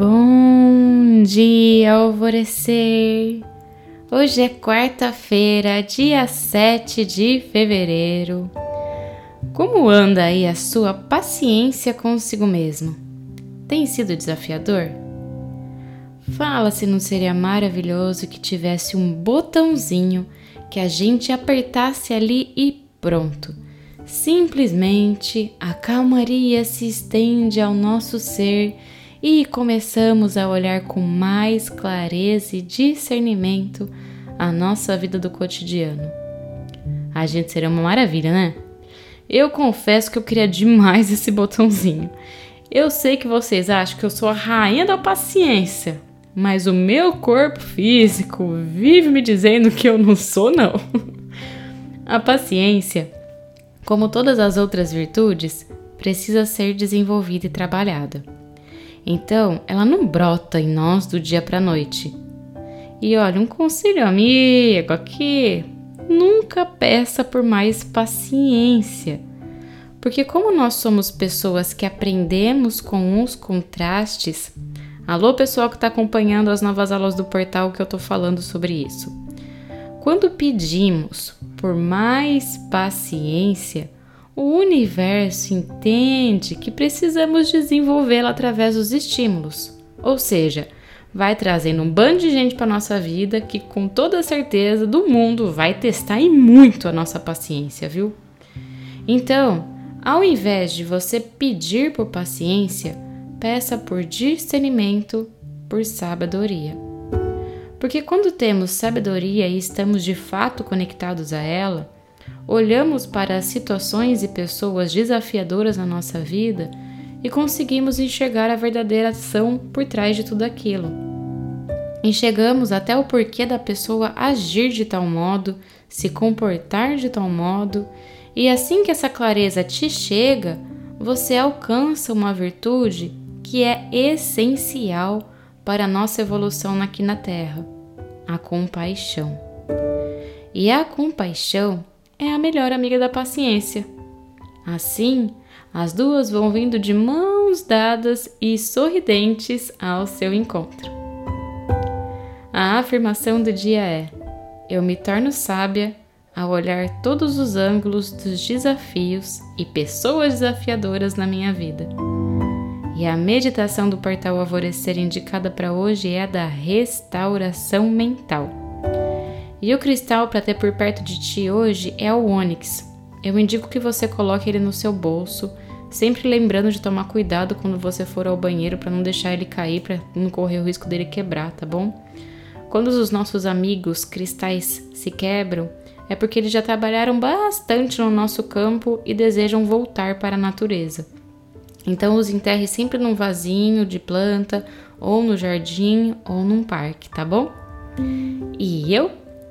Bom dia, alvorecer! Hoje é quarta-feira, dia 7 de fevereiro. Como anda aí a sua paciência consigo mesmo? Tem sido desafiador? Fala se não seria maravilhoso que tivesse um botãozinho que a gente apertasse ali e pronto. Simplesmente a calmaria se estende ao nosso ser e começamos a olhar com mais clareza e discernimento a nossa vida do cotidiano. A gente seria uma maravilha, né? Eu confesso que eu queria demais esse botãozinho. Eu sei que vocês acham que eu sou a rainha da paciência, mas o meu corpo físico vive me dizendo que eu não sou, não. A paciência, como todas as outras virtudes, precisa ser desenvolvida e trabalhada. Então, ela não brota em nós do dia para a noite. E olha, um conselho amigo aqui: nunca peça por mais paciência. Porque, como nós somos pessoas que aprendemos com os contrastes, alô, pessoal que está acompanhando as novas aulas do portal que eu estou falando sobre isso. Quando pedimos por mais paciência, o universo entende que precisamos desenvolvê-la através dos estímulos. Ou seja, vai trazendo um bando de gente para nossa vida que com toda certeza do mundo vai testar e muito a nossa paciência, viu? Então, ao invés de você pedir por paciência, peça por discernimento, por sabedoria. Porque quando temos sabedoria e estamos de fato conectados a ela, olhamos para as situações e pessoas desafiadoras na nossa vida e conseguimos enxergar a verdadeira ação por trás de tudo aquilo. Enxergamos até o porquê da pessoa agir de tal modo, se comportar de tal modo, e assim que essa clareza te chega, você alcança uma virtude que é essencial para a nossa evolução aqui na Terra: a compaixão. E a compaixão é a melhor amiga da paciência. Assim, as duas vão vindo de mãos dadas e sorridentes ao seu encontro. A afirmação do dia é: Eu me torno sábia ao olhar todos os ângulos dos desafios e pessoas desafiadoras na minha vida. E a meditação do portal Alvorecer indicada para hoje é a da restauração mental. E o cristal para ter por perto de ti hoje é o ônix. Eu indico que você coloque ele no seu bolso, sempre lembrando de tomar cuidado quando você for ao banheiro para não deixar ele cair, para não correr o risco dele quebrar, tá bom? Quando os nossos amigos cristais se quebram, é porque eles já trabalharam bastante no nosso campo e desejam voltar para a natureza. Então os enterre sempre num vasinho de planta, ou no jardim, ou num parque, tá bom? E eu